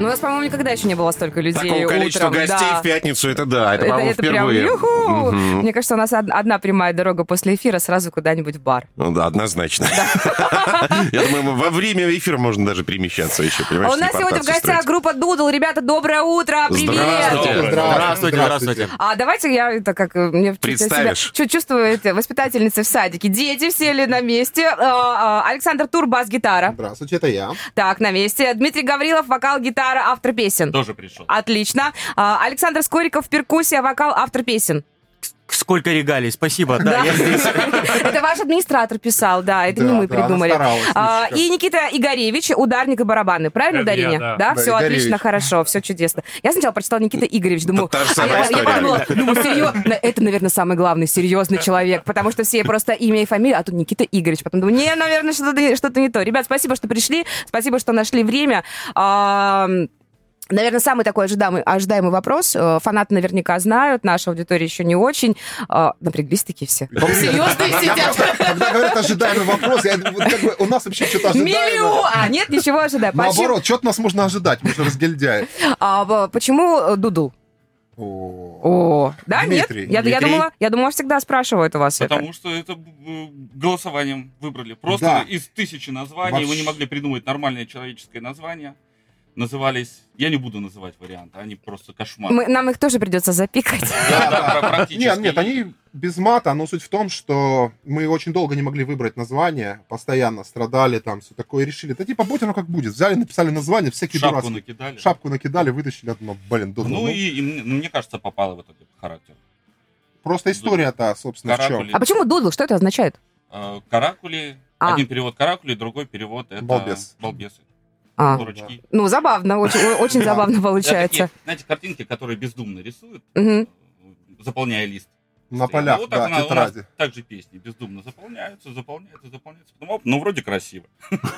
Ну, у нас, по-моему, никогда еще не было столько людей Такого количества утром. гостей да. в пятницу, это да, это, Это, по-моему, это прям впервые. юху! Мгм. Мне кажется, у нас од- одна прямая дорога после эфира сразу куда-нибудь в бар. Ну да, однозначно. Я думаю, во время эфира можно даже перемещаться еще, А понимаешь, у нас сегодня в гостях группа Doodle. Ребята, доброе утро! Привет! Здравствуйте. Здравствуйте. А давайте я это как э, мне Представишь. чувствую воспитательницы в садике. Дети все ли на месте? А, а, Александр Тур, бас-гитара. Здравствуйте, это я. Так, на месте. Дмитрий Гаврилов, вокал, гитара, автор песен. Тоже пришел. Отлично. А, Александр Скориков, перкуссия, вокал, автор песен. Сколько регалий, спасибо, да, я здесь. Это ваш администратор писал, да, это не мы придумали. А. И Никита Игоревич, ударник и барабаны. Правильно ударение? да. Все отлично, хорошо, все чудесно. Я сначала прочитала Никита Игоревич, думаю, а я, подумала, думаю, серьезно, это, наверное, самый главный серьезный человек, потому что все просто имя и фамилия, а тут Никита Игоревич. Потом думаю, не, наверное, что-то что не то. Ребят, спасибо, что пришли, спасибо, что нашли время. Наверное, самый такой ожидаемый, ожидаемый вопрос. Э, Фанаты наверняка знают, наша аудитория еще не очень. А, Напряглись такие все. Серьезные Я сидят. когда говорят ожидаемый вопрос, я, у нас вообще что-то Миллион! ожидаемое. А, нет, ничего ожидаем. Почему, Наоборот, что-то нас можно ожидать, мы же разгильдяи. а, почему э, Doodle? О, О, да, Дмитрий, нет? Я, я Дмитрий. думала, я думала, всегда спрашивают у вас это. Потому что это э, голосованием выбрали. Просто Да. из тысячи названий вы Вообще. не могли придумать нормальное человеческое название. Назывались... Я не буду называть варианты, они просто кошмар. Мы- нам их тоже придется запикать. Да, да, про- практически. Нет, нет, они без мата, но суть в том, что мы очень долго не могли выбрать название, постоянно страдали там, все такое, решили, да типа, будь оно как будет. Взяли, написали название, всякие Шапку дурацкие. накидали. Шапку накидали, вытащили, одно, блин, Doodle. Ну Ну, и, и мне, ну, мне кажется, попало в этот характер. Просто история-то, собственно, в чем. Каракули. А почему Doodle? Что это означает? Э, Каракули. А. Один перевод каракули, другой перевод это... Балбес. Балбесы. А, Дурачки. ну, забавно, очень, очень Да. забавно Это получается. такие, знаете, картинки, которые бездумно рисуют, э, заполняя лист. На Ну, полях, вот так да, она- тетради. также песни бездумно заполняются, заполняются, заполняются. Потом, оп, ну, вроде красиво.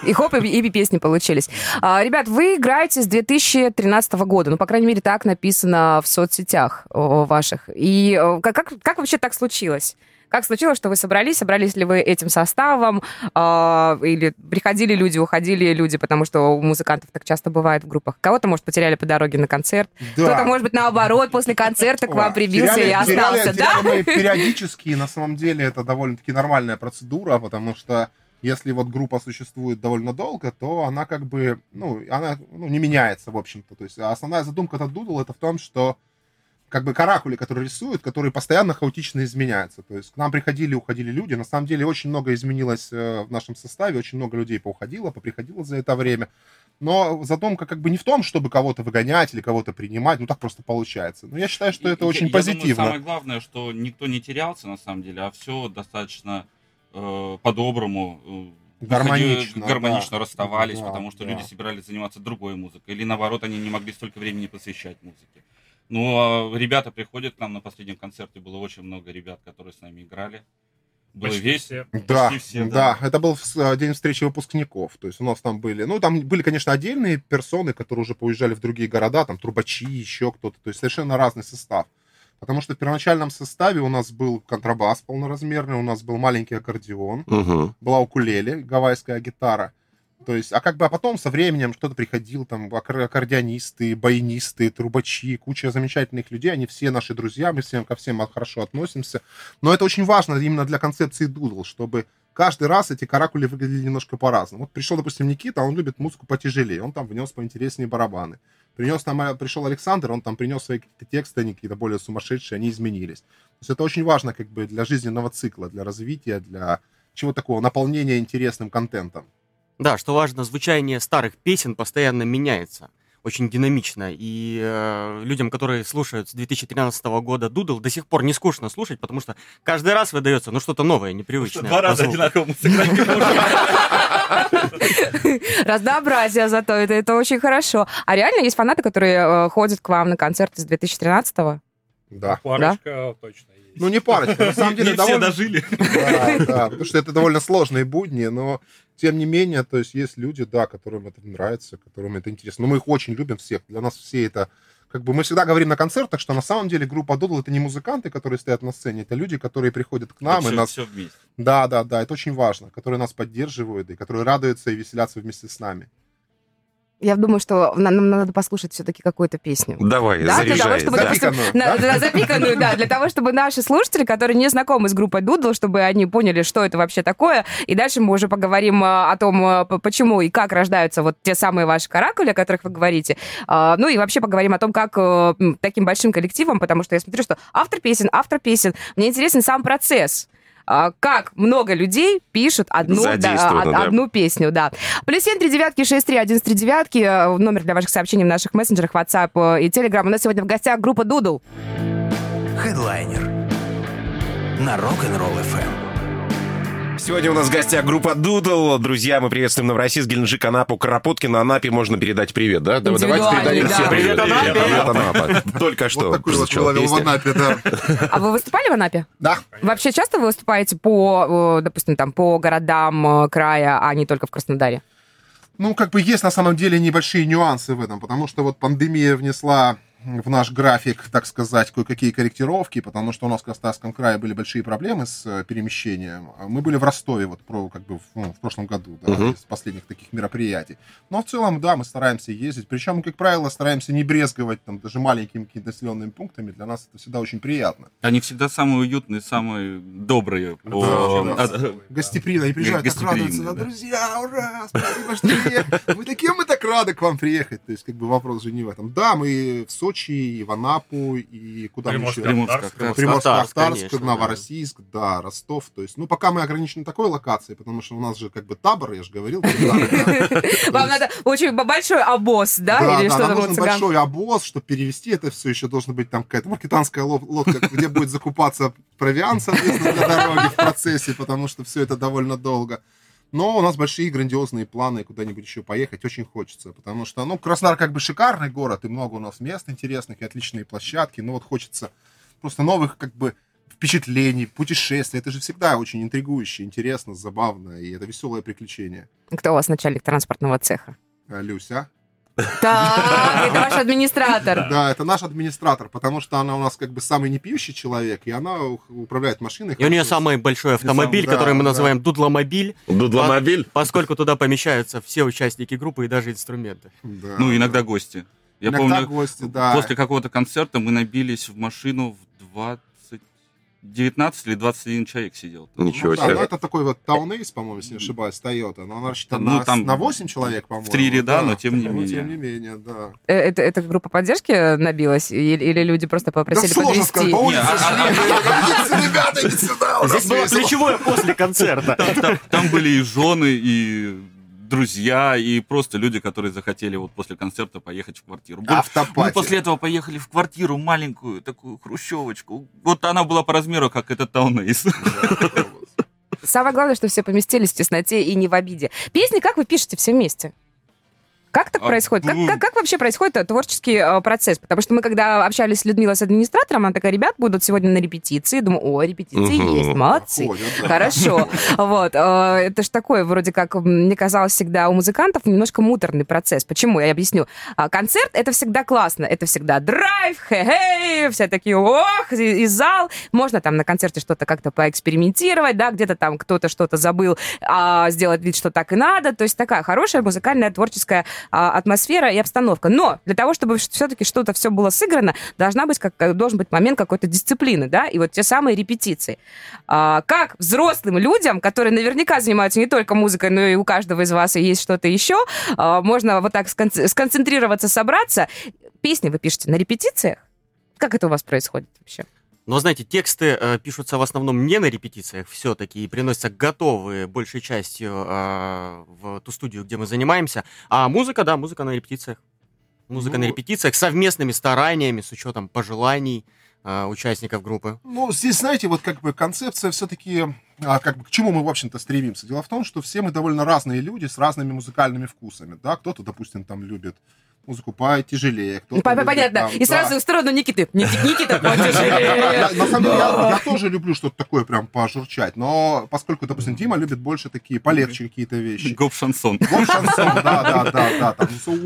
И хоп, и, и песни получились. А, ребят, вы играете с 2013 года. Ну, по крайней мере, так написано в соцсетях ваших. И э, как, как, как вообще так случилось? Как случилось, что вы собрались? Собрались ли вы этим составом? А, или приходили люди, уходили люди, потому что у музыкантов так часто бывает в группах. Кого-то, может, потеряли по дороге на концерт. Да. Кто-то, может быть, наоборот, после концерта к вам прибился теряли- и остался, теряли- да? теряли периодически, и на самом деле это довольно-таки нормальная процедура, потому что если вот группа существует довольно долго, то она как бы, ну, она ну, не меняется, в общем-то. То есть основная задумка Дудл это в том, что как бы каракули, которые рисуют, которые постоянно хаотично изменяются. То есть к нам приходили и уходили люди. На самом деле очень много изменилось э, в нашем составе, очень много людей поуходило, поприходило за это время. Но задумка как бы не в том, чтобы кого-то выгонять или кого-то принимать, ну так просто получается. Но я считаю, что это Я- очень я думаю, позитивно. самое главное, что никто не терялся, на самом деле, а все достаточно э, по-доброму. э, Гармонично, выходи- гармонично да. расставались, Да, потому что да. люди собирались заниматься другой музыкой. Или наоборот, они не могли столько времени посвящать музыке. Ну, а ребята приходят к нам на последнем концерте, было очень много ребят, которые с нами играли. Было Почти весело. все. Да, Почти все, да, это был э, день встречи выпускников. То есть у нас там были, ну, там были, конечно, отдельные персоны, которые уже поуезжали в другие города, там трубачи, еще кто-то. То есть совершенно разный состав. Потому что в первоначальном составе у нас был контрабас полноразмерный, у нас был маленький аккордеон, Мгм. была укулеле, гавайская гитара. То есть, а как бы а потом со временем кто-то приходил, там, аккор- аккордеонисты, баянисты, трубачи, куча замечательных людей, они все наши друзья, мы всем ко всем хорошо относимся. Но это очень важно именно для концепции Doodle, чтобы каждый раз эти каракули выглядели немножко по-разному. Вот пришел, допустим, Никита, он любит музыку потяжелее, он там внес поинтереснее барабаны. Принес там, э, пришел Александр, он там принес свои какие-то тексты, они какие-то более сумасшедшие, они изменились. То есть это очень важно как бы для жизненного цикла, для развития, для чего такого, наполнения интересным контентом. Да, что важно, звучание старых песен постоянно меняется. Очень динамично. И э, людям, которые слушают с 2013 года Дудл, до сих пор не скучно слушать, потому что каждый раз выдается ну, что-то новое, непривычное. Два по раза одинаково. Разнообразие зато, это, это очень хорошо. А реально есть фанаты, которые э, ходят к вам на концерты с 2013-го? Да. Парочка точно есть. Ну, не парочка, на самом деле Не все довольно... дожили. Да, да, потому что это довольно сложные будни, но тем не менее, то есть есть люди, да, которым это нравится, которым это интересно. Но мы их очень любим всех. Для нас все это Как бы мы всегда говорим на концертах, что на самом деле группа Дудл это не музыканты, которые стоят на сцене, это люди, которые приходят к нам и все, нас... все вместе. Да, да, да, это очень важно, которые нас поддерживают и которые радуются и веселятся вместе с нами. Я думаю, что на- нам надо послушать все-таки какую-то песню. Давай, Да, для того, заряжай. чтобы, да. допустим, Запиканную, на- да? да, запиканную, да, для того, чтобы наши слушатели, которые не знакомы с группой Дудл, чтобы они поняли, что это вообще такое, и дальше мы уже поговорим а, о том, п- почему и как рождаются вот те самые ваши каракули, о которых вы говорите, А, ну и вообще поговорим о том, как э, таким большим коллективом, потому что я смотрю, что автор песен, автор песен, мне интересен сам процесс. А, Как много людей пишут одну, да, да. одну песню, да. Плюс семь, три девятки, шесть, три, один, три девятки. э, Номер для ваших сообщений в наших мессенджерах WhatsApp э, и Telegram. У нас сегодня в гостях группа Дудл. Хедлайнер на Rock'n'Roll FM. Сегодня у нас в гостях группа Дудл. Друзья, мы приветствуем Новороссийск, Геленджик, Анапу, Кропоткина. Анапе можно передать привет, да? Давай- Давайте передадим да. всем привет. Привет, Анапе. Привет, Анапа. Только что вот такой вот в. Анапе, да. А вы выступали в Анапе? Да. Вообще часто вы выступаете по, допустим, там, по городам э, края, а не только в Краснодаре? Ну, как бы есть на самом деле небольшие нюансы в этом, потому что вот пандемия внесла в наш график, так сказать, кое-какие корректировки, потому что у нас в Краснодарском крае были большие проблемы с э, перемещением. А Мы были в Ростове вот про, как бы в, ну, в прошлом году, да, Мгм. из последних таких мероприятий. Но в целом, да, мы стараемся ездить. Причем, как правило, стараемся не брезговать там даже маленькими какими-то населенными пунктами. Для нас это всегда очень приятно. Они всегда самые уютные, самые добрые. по- Да, а- да. Гостеприимно. И приезжают, так радуются. Да, да. Друзья, ура! Спасибо, что приехали. Мы такие, мы так рады к вам приехать. То есть, как бы вопрос же не в этом. Да, мы в Сочи, и в Анапу, и куда мы еще? Приморск-Ахтарск, конечно, да. Новороссийск, да, Ростов. То есть, ну, пока мы ограничены такой локацией, потому что у нас же как бы табор, я же говорил. Вам надо очень большой обоз, да? Да, нам нужен большой обоз, чтобы перевести это все, еще должна быть там какая-то маркетанская ло- лодка, где будет закупаться провиант, соответственно, для дороги в процессе, потому что все это довольно долго. Но у нас большие грандиозные планы куда-нибудь еще поехать, очень хочется, потому что, ну, Краснодар как бы шикарный город, и много у нас мест интересных, и отличные площадки, но вот хочется просто новых как бы впечатлений, путешествий. Это же всегда очень интригующе, интересно, забавно, и это веселое приключение. Кто у вас начальник транспортного цеха? А, Люся? Так, это ваш администратор. Да, это наш администратор, потому что она у нас как бы самый непьющий человек, и она управляет машиной. И у нее самый большой автомобиль, который мы называем дудломобиль, Дудломобиль. поскольку туда помещаются все участники группы и даже инструменты. Да, Ну, иногда да. гости. Я Иногда помню, гости, да. после какого-то концерта мы набились в машину в 20... 19 или 21 человек сидел. Ничего Ну, да, себе. ну, это такой вот Ace, по-моему, если не ошибаюсь, Toyota. Но она рассчитана Ну, на, там на 8 человек, по-моему. в три ряда, да. но тем не Ну, менее. тем не менее, да. Э, Это, это группа поддержки набилась? Или, или люди просто попросили да сложно подвести? сказать, по улице Не, а- а- шли, ребята, идите сюда, у нас Здесь было весело». ключевое после концерта. Там были и жены, и друзья, и просто люди, которые захотели вот после концерта поехать в квартиру. Мы Afterparty. после этого поехали в квартиру маленькую, такую хрущевочку. Вот она была по размеру, как этот TownAce. Самое главное, что все поместились в тесноте и не в обиде. Песни как вы пишете все вместе? Как так А, происходит? Как, ну- как, как вообще происходит э, творческий э, процесс? Потому что мы, когда общались с Людмилой, с администратором, она такая, ребят, будут сегодня на репетиции. Думаю, о, репетиции Мгм. есть, молодцы. Ходят, да. Хорошо. Вот. э, Это же такой, вроде как, мне казалось всегда у музыкантов немножко муторный процесс. Почему? Я объясню. А, Концерт — это всегда классно. Это всегда драйв, хе-хей, все такие, ох, и, и зал. Можно там на концерте что-то как-то поэкспериментировать, да, где-то там кто-то что-то забыл, а, сделать вид, что так и надо. То есть такая хорошая музыкальная творческая атмосфера и обстановка. Но для того, чтобы все-таки что-то все было сыграно, должна быть как, должен быть момент какой-то дисциплины, да, и вот те самые репетиции. А, как взрослым людям, которые наверняка занимаются не только музыкой, но и у каждого из вас есть что-то еще, а, можно вот так скон- сконцентрироваться, собраться. Песни вы пишете на репетициях? Как это у вас происходит вообще? Но, знаете, тексты э, пишутся в основном не на репетициях все-таки и приносятся готовые большей частью э, в ту студию, где мы занимаемся. А музыка, да, музыка на репетициях. Музыка на Ну- репетициях совместными стараниями, с учетом пожеланий э, участников группы. Ну, здесь, знаете, вот как бы концепция все-таки, а, как бы к чему мы, в общем-то, стремимся. Дело в том, что все мы довольно разные люди с разными музыкальными вкусами, да. Кто-то, допустим, там любит музыку потяжелее. любит Понятно. там, И да. сразу в сторону Никиты. Ники- Никита, Я- потяжелее. На самом деле, я, тоже люблю что-то такое прям пожурчать, но поскольку, допустим, Дима любит больше такие полегче какие-то вещи. Гоп-шансон. Вот шансон, да, да, да,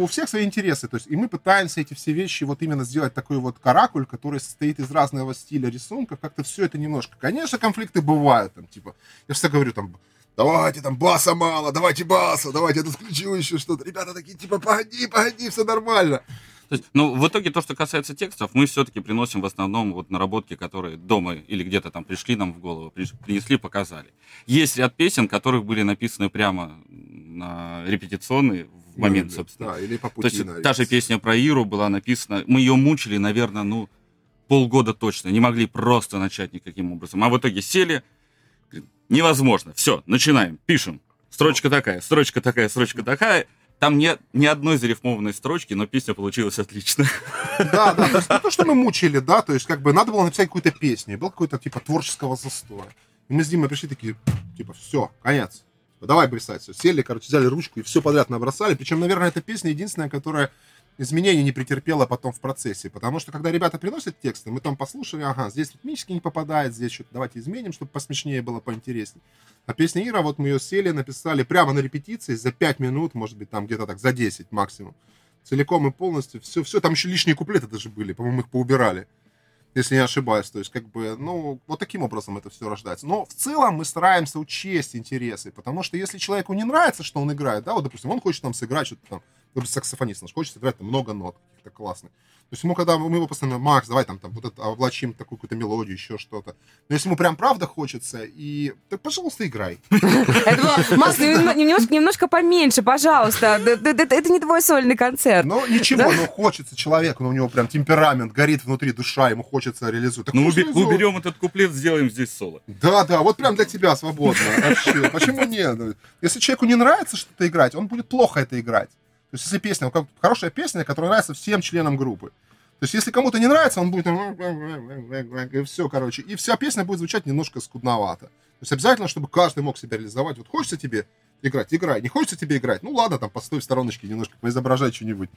у всех свои интересы. То есть, и мы пытаемся эти все вещи вот именно сделать такой вот каракуль, который состоит из разного стиля рисунка. Как-то все это немножко. Конечно, конфликты бывают. Там, типа, я всегда говорю, там, давайте там баса мало, давайте баса, давайте я тут включу еще что-то. Ребята такие, типа, погоди, погоди, все нормально. То есть, ну, в итоге, то, что касается текстов, мы все-таки приносим в основном вот наработки, которые дома или где-то там пришли нам в голову, принесли, показали. Есть ряд песен, которых были написаны прямо на репетиционные в момент, Ну, собственно. Да, или по То пути. есть на та же песня про Иру была написана, мы ее мучили, наверное, ну, полгода точно, не могли просто начать никаким образом. А в итоге сели, невозможно, все, начинаем, пишем. Строчка такая, строчка такая, строчка такая. Там нет ни одной зарифмованной строчки, но песня получилась отлично. Да, да, то есть не то, что мы мучили, да, то есть как бы надо было написать какую-то песню, был какой-то типа творческого застоя. И мы с Димой пришли такие, типа, все, конец. Типа, Давай писать. Все, сели, короче, взяли ручку и все подряд набросали. Причем, наверное, эта песня единственная, которая изменений не претерпела потом в процессе. Потому что, когда ребята приносят тексты, мы там послушали, ага, здесь ритмически не попадает, здесь что-то давайте изменим, чтобы посмешнее было, поинтереснее. А песня Ира, вот мы ее сели, написали прямо на репетиции за 5 минут, может быть, там где-то так, за 10 максимум. Целиком и полностью. Все, все, там еще лишние куплеты даже были, по-моему, их поубирали. Если не ошибаюсь. То есть, как бы, ну, вот таким образом это все рождается. Но в целом мы стараемся учесть интересы, потому что если человеку не нравится, что он играет, да, вот, допустим, он хочет там сыграть что-то там, допустим, саксофонист, он же хочет сыграть там много нот каких-то классных. То есть ему, когда мы его постоянно, Макс, давай там, там вот это, облачим такую какую-то мелодию, еще что-то. Но если ему прям правда хочется, и так, пожалуйста, играй. Макс, ну, немножко, поменьше, пожалуйста. Это не твой сольный концерт. Но ничего, ну хочется человеку, ну у него прям темперамент, горит внутри душа, ему хочется реализовать. Ну, уберем этот куплет, сделаем здесь соло. Да, да, вот прям для тебя свободно. Почему нет? Ну, Если человеку не нравится что-то играть, он будет плохо это играть. То есть, если песня, как хорошая песня, которая нравится всем членам группы. То есть, если кому-то не нравится, он будет и все, короче. И вся песня будет звучать немножко скудновато. То есть, обязательно, чтобы каждый мог себя реализовать. Вот хочется тебе играть, играй. Не хочется тебе играть, ну ладно, там постой в стороночке немножко, поизображай что-нибудь.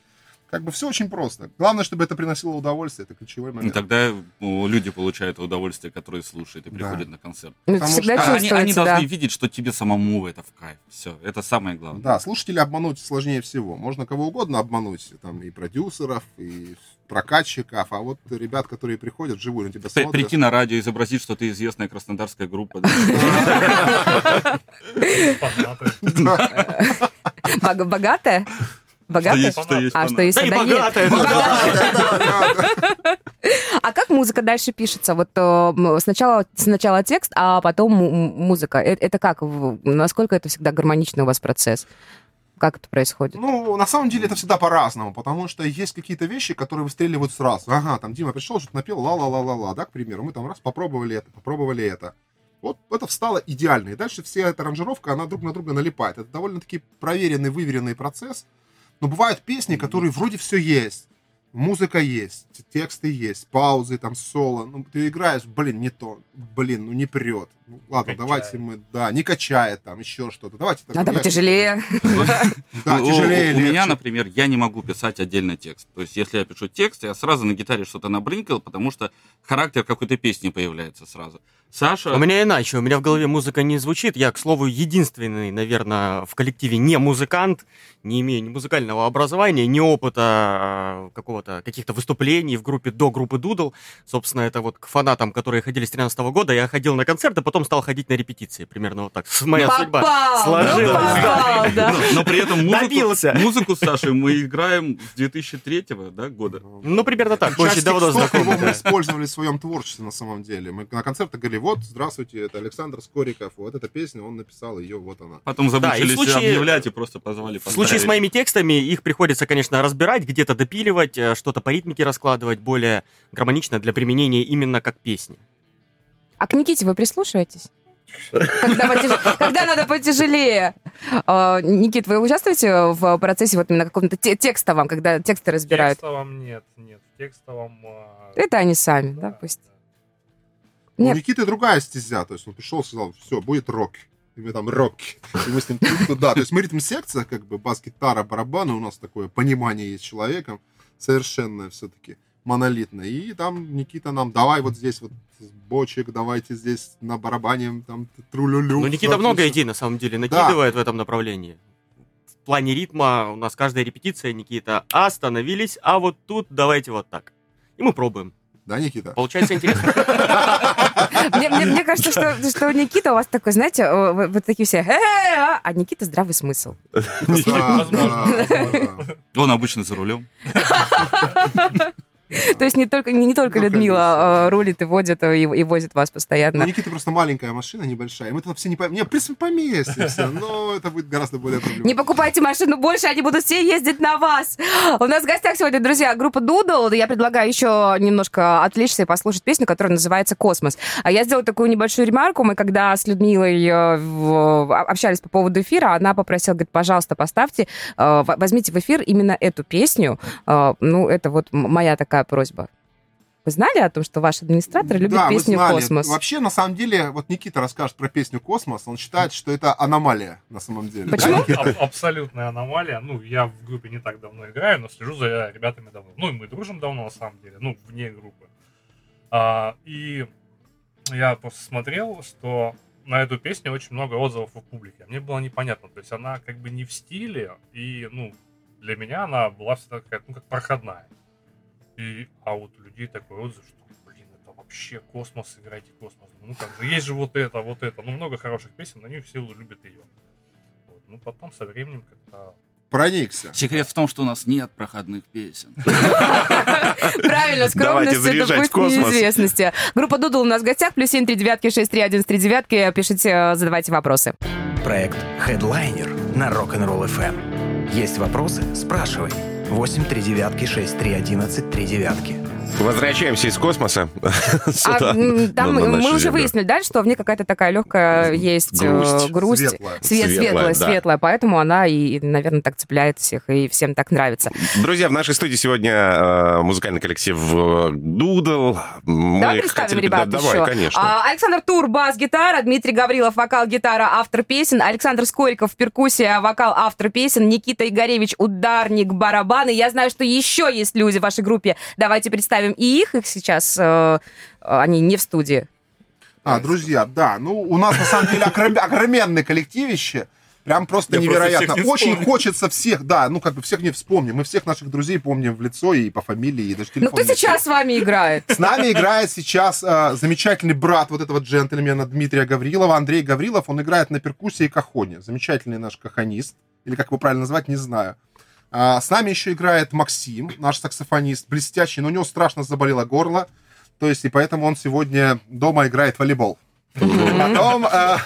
Как бы все очень просто. Главное, чтобы это приносило удовольствие, это ключевой И момент. тогда ну, люди получают удовольствие, которые слушают и Да. приходят на концерт. Ну, потому Всегда что они, они да. должны видеть, что тебе самому это в кайф. Все, это самое главное. Да, слушателя обмануть сложнее всего. Можно кого угодно обмануть, там и продюсеров, и прокатчиков, а вот ребят, которые приходят вживую на тебя смотрят. Прийти на радио, изобразить, что ты известная краснодарская группа. да. Бог- Богатая? Богатая? есть, что есть А, что есть, Да и богатая. А как музыка дальше пишется? Вот э, сначала, сначала текст, а потом музыка. Э- Это как? Насколько это всегда гармоничный у вас процесс? Как это происходит? Ну, на самом деле это всегда по-разному, потому что есть какие-то вещи, которые выстреливают сразу. Ага, там Дима пришел, что-то напел, ла-ла-ла-ла-ла, да, к примеру. Мы там раз попробовали это, попробовали это. Вот это встало идеально. И дальше вся эта аранжировка, она друг на друга налипает. Это довольно-таки проверенный, выверенный процесс. Но бывают песни, которые вроде все есть. Музыка есть, тексты есть, паузы, там, соло. Ну, ты играешь, блин, не то. Блин, ну не прет. Ну, ладно, Качает. давайте мы, да, не качает там, еще что-то. Давайте так, Надо потяжелее. Да, Ну, тяжелее, У меня, например, я не могу писать отдельно текст. То есть, если я пишу текст, я сразу на гитаре что-то набрынкал, потому что характер какой-то песни появляется сразу. Саша... У меня иначе. У меня в голове музыка не звучит. Я, к слову, единственный, наверное, в коллективе не музыкант, не имею ни музыкального образования, ни опыта а, какого-то, каких-то выступлений в группе до группы Дудл. Собственно, это вот к фанатам, которые ходили с 13 года, я ходил на концерты, потом стал ходить на репетиции. Примерно вот так. Моя судьба Попал! сложилась. Ну, попал, да. Но, но при этом музыку, Добился. музыку с Сашей мы играем с 2003 да, года. Ну, примерно так. Часть Очень давно знакомы. мы да. использовали в своем творчестве на самом деле. Мы на концертах говорили, вот, здравствуйте, это Александр Скориков, вот эта песня, он написал ее, вот она. Потом замучились в случае- объявлять и просто позвали. В случае с моими текстами их приходится, конечно, разбирать, где-то допиливать, э, что-то по ритмике раскладывать более гармонично для применения именно как песни. А к Никите вы прислушиваетесь? Когда, потяж- когда надо потяжелее. А, Никит, вы участвуете в процессе вот именно каком-то те- текстовом, когда тексты разбирают? текстовом нет, нет. В текстовом... а, Это они сами, да, да, пусть. У Нет. Никиты другая стезя, то есть он пришел и сказал, все, будет рок. и мы там рокки. И мы с ним тут туда. То есть мы ритм-секция, как бы бас-гитара, барабаны, у нас такое понимание есть с человеком, совершенно все-таки монолитно. И там Никита нам, давай вот здесь вот бочек, давайте здесь на барабане, там, тру-лю-лю. Ну, Никита много всё. идей, на самом деле, накидывает в этом направлении. В плане ритма у нас каждая репетиция, Никита, остановились, а вот тут давайте вот так. И мы пробуем. Да, Никита? Получается интересно. Мне, мне- мне кажется, что, что Никита у вас такой, знаете, э, вот такие все, «Э-э-э», а а Никита здравый смысл. Да, да. Он обычно за рулем. То есть не только, не, не только Ну, Людмила э, рулит и водит и, и возит вас Ну, постоянно. У Никиты просто маленькая машина, небольшая. Мы там все не по... Не, в принципе, поместимся, но это будет гораздо более Не проблематично. покупайте машину больше, они будут все ездить на вас. У нас в гостях сегодня, друзья, группа Дудл. Я предлагаю еще немножко отвлечься и послушать песню, которая называется «Космос». А я сделала такую небольшую ремарку. Мы когда с Людмилой э, в- общались по поводу эфира, она попросила, говорит, пожалуйста, поставьте, э, возьмите в эфир именно эту песню. Э, Ну, это вот моя такая просьба. Вы знали о том, что ваш администратор любит Да, мы песню знали. «Космос»? Вообще, на самом деле, вот Никита расскажет про песню «Космос», он считает, что это аномалия на самом деле. Почему? Да? Аб- Абсолютная аномалия. Ну, я в группе не так давно играю, но слежу за ребятами давно. Ну, и мы дружим давно, на самом деле. Ну, вне группы. А, и я просто смотрел, что на эту песню очень много отзывов в публике. Мне было непонятно. То есть она как бы не в стиле, и, ну, для меня она была всегда какая-то, ну, как проходная. И, а вот у людей такой отзыв, что, блин, это вообще космос, играйте космос. Ну, как бы, есть же вот это, вот это. Ну, много хороших песен, они все любят ее. Вот. Ну, потом со временем как-то... Проникся. Секрет в том, что у нас нет проходных песен. Правильно, скромность это путь неизвестности. Группа Дудл у нас в гостях, плюс семь три девятки, шесть три один три девятки. Пишите, э, задавайте вопросы. Проект Headliner на Rock'n'Roll FM. Есть вопросы? Спрашивай. 8 3 девятки 6 3 11 3 девятки. Возвращаемся из космоса А, сюда. там на- на мы уже землю. выяснили, да, что в ней какая-то такая легкая есть э, Грусть. грусть, Светлая. свет- Светлая, светлая, да. светлая, поэтому она и, наверное, так цепляет всех и всем так нравится. Друзья, в нашей студии сегодня э, музыкальный коллектив э, Дудл. Мы Давай представим, хотели- ребят, да, Давай, еще. конечно. А, Александр Тур, бас-гитара, Дмитрий Гаврилов, вокал-гитара, автор песен, Александр Скориков, перкуссия, вокал, автор песен, Никита Игоревич, ударник, барабаны. Я знаю, что еще есть люди в вашей группе. Давайте представим и их. Их сейчас э, они не в студии. А, друзья, да, ну, у нас, на самом деле, огром- огроменное коллективище. Прям просто Я просто невероятно. всех не Очень вспомню. хочется всех, да, ну, как бы всех не вспомним. Мы всех наших друзей помним в лицо и по фамилии, и даже Ну, телефон. кто сейчас с вами играет? С нами играет сейчас э, замечательный брат вот этого джентльмена Дмитрия Гаврилова, Андрей Гаврилов. Он играет на перкуссии и кахоне. Замечательный наш кахонист. Или как его правильно назвать, не знаю. А, с нами еще играет Максим, наш саксофонист, блестящий, но у него страшно заболело горло. То есть, и поэтому он сегодня дома играет в волейбол. Потом, э,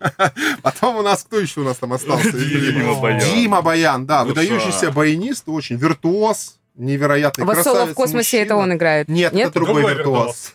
потом у нас, кто еще у нас там остался? Дима Баян. Дима Баян, да, Душа. выдающийся баянист, очень виртуоз, невероятный Вот соло в красавец, космосе это мужчина. он играет. Нет, это другой, Другой виртуоз.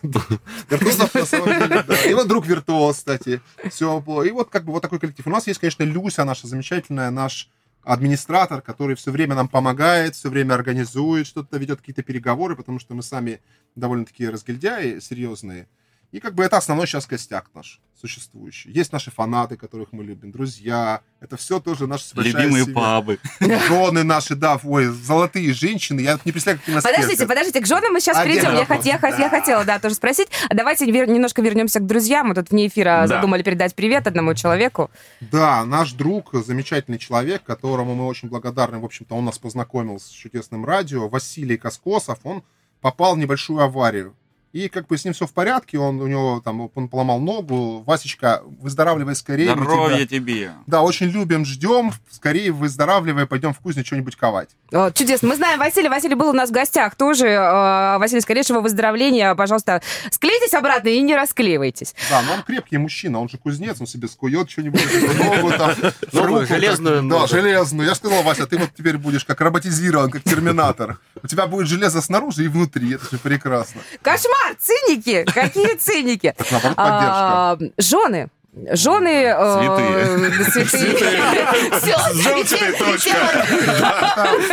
Виртуозов на самом деле, да. Его друг виртуоз, кстати. Все. И вот как бы вот такой коллектив. У нас есть, конечно, Люся, наша замечательная, наш администратор, который все время нам помогает, все время организует, что-то ведет какие-то переговоры, потому что мы сами довольно-таки разгильдяи серьезные. И как бы это основной сейчас костяк наш существующий. Есть наши фанаты, которых мы любим, друзья. Это все тоже наши Любимые семья. пабы. Жены наши, да, ой, золотые женщины. Я не представляю, как у нас Подождите, подождите, к женам мы сейчас Отдельный придем. Я, хот- я хот- я хотела, да, тоже спросить. А Давайте вер- немножко вернемся к друзьям. Мы тут вне эфира Да. задумали передать привет одному человеку. Да, наш друг, замечательный человек, которому мы очень благодарны. В общем-то, он нас познакомил с чудесным радио. Василий Коскосов, он попал в небольшую аварию. И как бы с ним все в порядке, он у него там, он поломал ногу. Васечка, выздоравливай скорее. Здоровья тебя- тебе. Да, очень любим, ждем. Скорее выздоравливай, пойдем в кузню что-нибудь ковать. О, чудесно. Мы знаем Василий. Василий был у нас в гостях тоже. Э, Василий, скорейшего выздоровления. Пожалуйста, склейтесь обратно и не расклеивайтесь. Да, но он крепкий мужчина, он же кузнец, он себе скует что-нибудь, ногу там, Новую, руку, железную Да, железную. Я сказал, Вася, ты вот теперь будешь как роботизирован, как терминатор. У тебя будет железо снаружи и внутри, это же прекрасно. Кошмар! Циники! Какие циники! Поддержка. А, Жены. Жены... э, Цветы. Точка.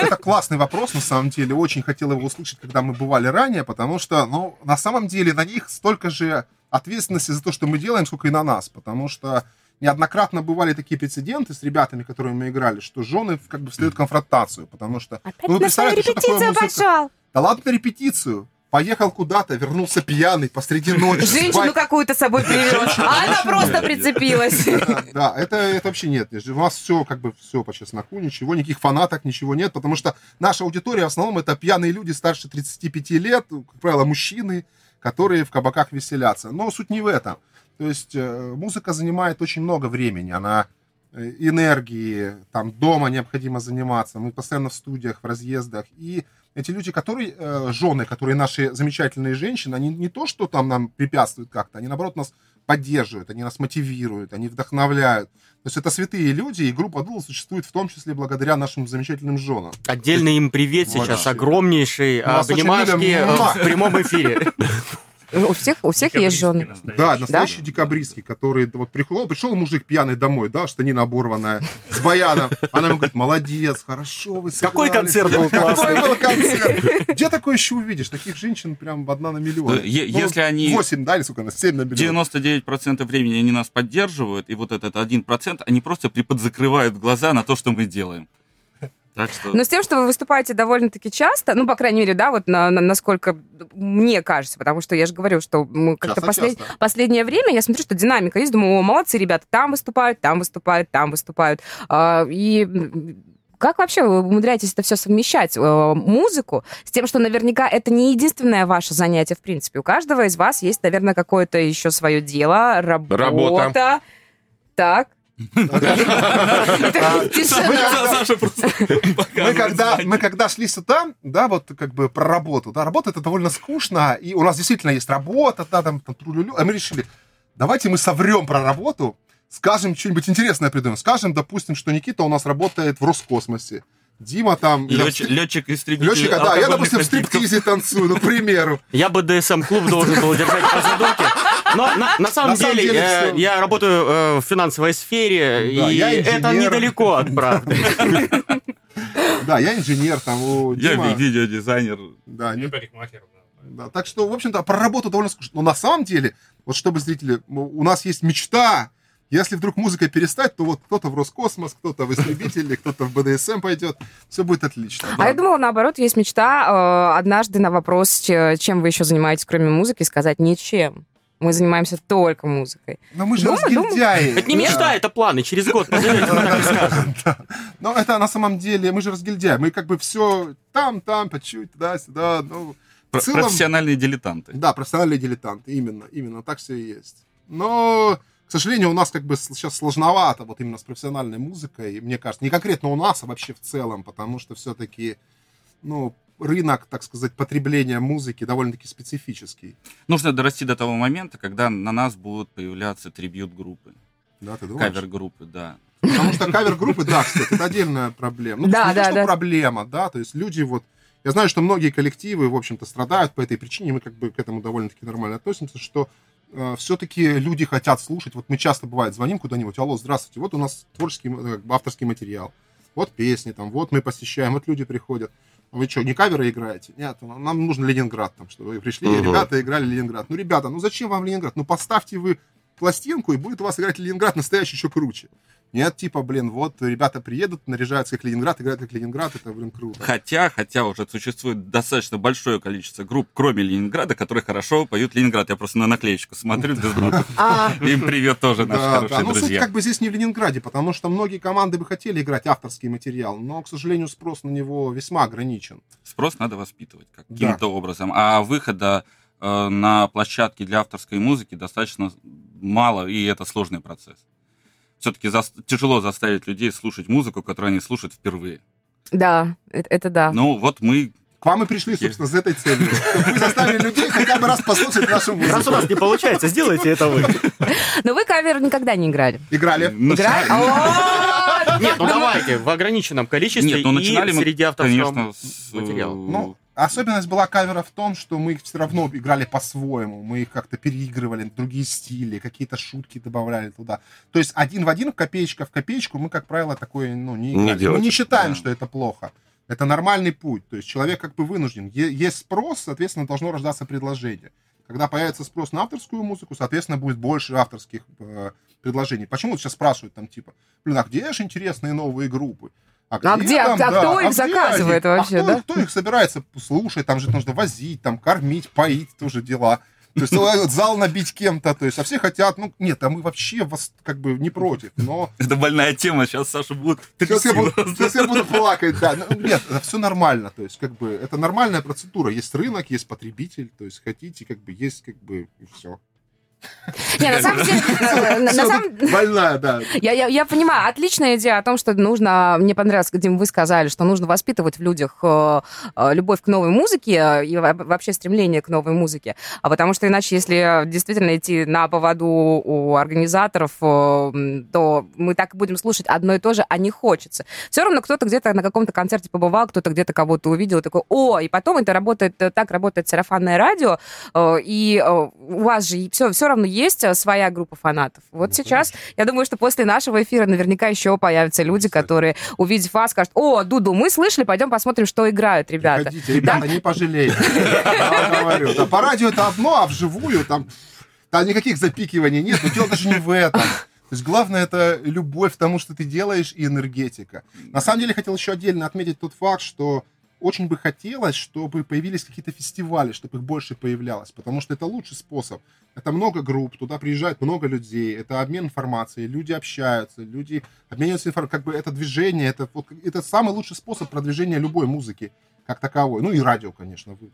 Это, классный вопрос, на самом деле. Очень хотел его услышать, когда мы бывали ранее, потому что, ну, на самом деле на них столько же ответственности за то, что мы делаем, сколько и на нас. Потому что неоднократно бывали такие прецеденты с ребятами, которыми мы играли, что жены как бы встают в конфронтацию, потому что... Опять Ну, вы на свою представляете, что такое репетицию музыка? пошел. Да ладно на репетицию. Поехал куда-то, вернулся пьяный посреди ночи. Женщину бай- какую-то с собой привез, а она просто прицепилась. Да, это, это вообще нет. У нас все как бы все по чесноку, ничего, никаких фанаток, ничего нет, потому что наша аудитория в основном это пьяные люди старше 35 лет, как правило, мужчины, которые в кабаках веселятся. Но суть не в этом. То есть э, музыка занимает очень много времени, она энергии, там дома необходимо заниматься, мы постоянно в студиях, в разъездах, и эти люди, которые, э, жены, которые наши замечательные женщины, они не то, что там нам препятствуют как-то, они, наоборот, нас поддерживают, они нас мотивируют, они вдохновляют. То есть это святые люди, и группа Дул существует в том числе благодаря нашим замечательным женам. Отдельный им привет сейчас, Вообще. огромнейший. Очень Обнимашки э, в прямом эфире. У всех, у всех есть жены. Да, настоящий декабристский, который вот пришел, пришел мужик пьяный домой, да, штанина оборванная, с баяном. Она ему говорит, молодец, хорошо вы Какой сыграли». концерт был классный. Какой был концерт? Где такое еще увидишь? Таких женщин прям одна на миллион. Э, е- если они- 8, да, или сколько, на 7 на миллион. 99% времени они нас поддерживают, и вот этот 1% они просто приподзакрывают глаза на то, что мы делаем. Так что... Но с тем, что вы выступаете довольно-таки часто, ну, по крайней мере, да, вот на- на- насколько мне кажется, потому что я же говорю, что мы как-то послед- последнее время я смотрю, что динамика есть, думаю, о, молодцы ребята, там выступают, там выступают, там выступают. А, И как вообще вы умудряетесь это все совмещать? э, Музыку с тем, что наверняка это не единственное ваше занятие, в принципе. У каждого из вас есть, наверное, какое-то еще свое дело, работа. Работа. Так. Мы когда, знания. мы когда шли сюда, да, вот как бы про работу, да, работа это довольно скучно, и у нас действительно есть работа, да, там, а мы решили, давайте мы соврем про работу, скажем что-нибудь интересное придумаем. Скажем, допустим, что Никита у нас работает в Роскосмосе, Дима там... Летчик, истребитель Летчика, да, я, допустим, в стриптизе танцую, ну, к примеру. Я бы ДСМ-клуб должен был держать по задумке. Но на, на самом На самом деле, деле э, всё. я работаю э, в финансовой сфере, Да, и я это недалеко от правды. Да, я инженер, там, у Я видеодизайнер. Да, Не парикмахер, да. Так что, в общем-то, про работу довольно скучно. Но на самом деле, вот чтобы зрители, у нас есть мечта. Если вдруг музыка перестать, то вот кто-то в Роскосмос, кто-то в Истребители, кто-то в БДСМ пойдет. Все будет отлично. А я думала, наоборот, есть мечта э, однажды на вопрос, че- чем вы еще занимаетесь, кроме музыки, сказать ничем. Мы занимаемся только музыкой. Но мы же думаю. разгильдяи. Это не мечта, это планы. Через год. Но это на самом деле, мы же разгильдяи. Мы как бы все там, там, по чуть, туда-сюда. Ну, целом, Профессиональные дилетанты. Да, профессиональные дилетанты, именно, именно, так все и есть. Но, к сожалению, у нас как бы сейчас сложновато вот именно с профессиональной музыкой, мне кажется, не конкретно у нас, а вообще в целом, потому что все-таки, ну, рынок, так сказать, потребления музыки довольно-таки специфический. Нужно дорасти до того момента, когда на нас будут появляться трибьют-группы, Да, ты думаешь? кавер-группы, да. Потому что кавер-группы, да, кстати, это отдельная проблема. Ну, Да, не то, да, что да. проблема, да, то есть люди вот... Я знаю, что многие коллективы, в общем-то, страдают по этой причине, мы как бы к этому довольно-таки нормально относимся, что все-таки люди хотят слушать. Вот мы часто, бывает, звоним куда-нибудь, алло, здравствуйте, вот у нас творческий, э, авторский материал, вот песни там, вот мы посещаем, вот люди приходят. Вы что, не каверы играете? Нет, нам нужен Ленинград, там, чтобы вы пришли, Мгм. ребята играли Ленинград. Ну, ребята, ну зачем вам Ленинград? Ну, поставьте вы пластинку, и будет у вас играть Ленинград настоящий еще круче. Нет, типа, блин, вот ребята приедут, наряжаются как Ленинград, играют как Ленинград, это, блин, круто. Хотя, хотя уже существует достаточно большое количество групп, кроме Ленинграда, которые хорошо поют Ленинград. Я просто на наклеечку смотрю. А, Им привет тоже, наши Да, хорошие да, но суть друзья. как бы здесь не в Ленинграде, потому что многие команды бы хотели играть авторский материал, но, к сожалению, спрос на него весьма ограничен. Спрос надо воспитывать каким-то образом. А выхода э, на площадке для авторской музыки достаточно мало, и это сложный процесс. Все-таки тяжело заставить людей слушать музыку, которую они слушают впервые. да, это, это да. Ну, вот мы К вам и пришли, собственно, с этой целью. Вы заставили людей хотя бы раз послушать нашу Раз у музыку. нас не получается, сделайте это вы. Но вы кавер никогда не играли. Играли. Играли? О, Нет, ну давайте, в ограниченном количестве Нет, ну начинали и мы, среди авторского конечно, материала. Ну, особенность была кавера в том, что мы их все равно играли по-своему. Мы их как-то переигрывали, другие стили, какие-то шутки добавляли туда. То есть один в один, копеечка в копеечку, мы, как правило, такое ну, не, Не. Мы не считаем, Да. что это плохо. Это нормальный путь. То есть человек как бы вынужден. Есть спрос, соответственно, должно рождаться предложение. Когда появится спрос на авторскую музыку, соответственно, будет больше авторских э, предложений. Почему вот сейчас спрашивают там типа, блин, а где же интересные новые группы? А где, а там, кто их где заказывает они? вообще, а кто, да? кто их собирается слушать? Там же нужно возить, там кормить, поить, тоже дела. То есть вот зал набить кем-то, то есть, а все хотят, ну, нет, а мы вообще вас как бы не против, но... Это больная тема, сейчас Саша будет Сейчас я, буду, сейчас я буду плакать, да. Ну, нет, это все нормально, то есть, как бы, это нормальная процедура. Есть рынок, есть потребитель, то есть, хотите, как бы, есть, как бы, и все. Не, на самом деле, тут Больная, да. Я, понимаю, отличная идея о том, что нужно, мне понравилось, Дим, вы сказали, что нужно воспитывать в людях э, э, любовь к новой музыке э, и во- вообще стремление к новой музыке. А потому что иначе, если действительно идти на поводу у организаторов, то мы так и будем слушать одно и то же, а не хочется. Все равно кто-то где-то на каком-то концерте побывал, кто-то где-то кого-то увидел, такой, о, и потом это работает, так работает сарафанное радио, и у вас же все, все равно есть э, своя группа фанатов. Вот Ну, сейчас я думаю, что после нашего эфира наверняка еще появятся люди, Кстати. которые, увидев вас, скажут, о, Дуду, мы слышали, пойдем посмотрим, что играют ребята. Приходите, ребята, не пожалеете. Да, по радио это одно, а вживую там, там никаких запикиваний нет. Но дело даже не в этом. То есть главное это любовь к тому, что ты делаешь, и энергетика. На самом деле хотел еще отдельно отметить тот факт, что очень бы хотелось, чтобы появились какие-то фестивали, чтобы их больше появлялось, потому что это лучший способ. Это много групп, туда приезжает много людей, это обмен информацией, люди общаются, люди обмениваются информацией, как бы это движение, это, вот, это самый лучший способ продвижения любой музыки как таковой. Ну и радио, конечно, вы.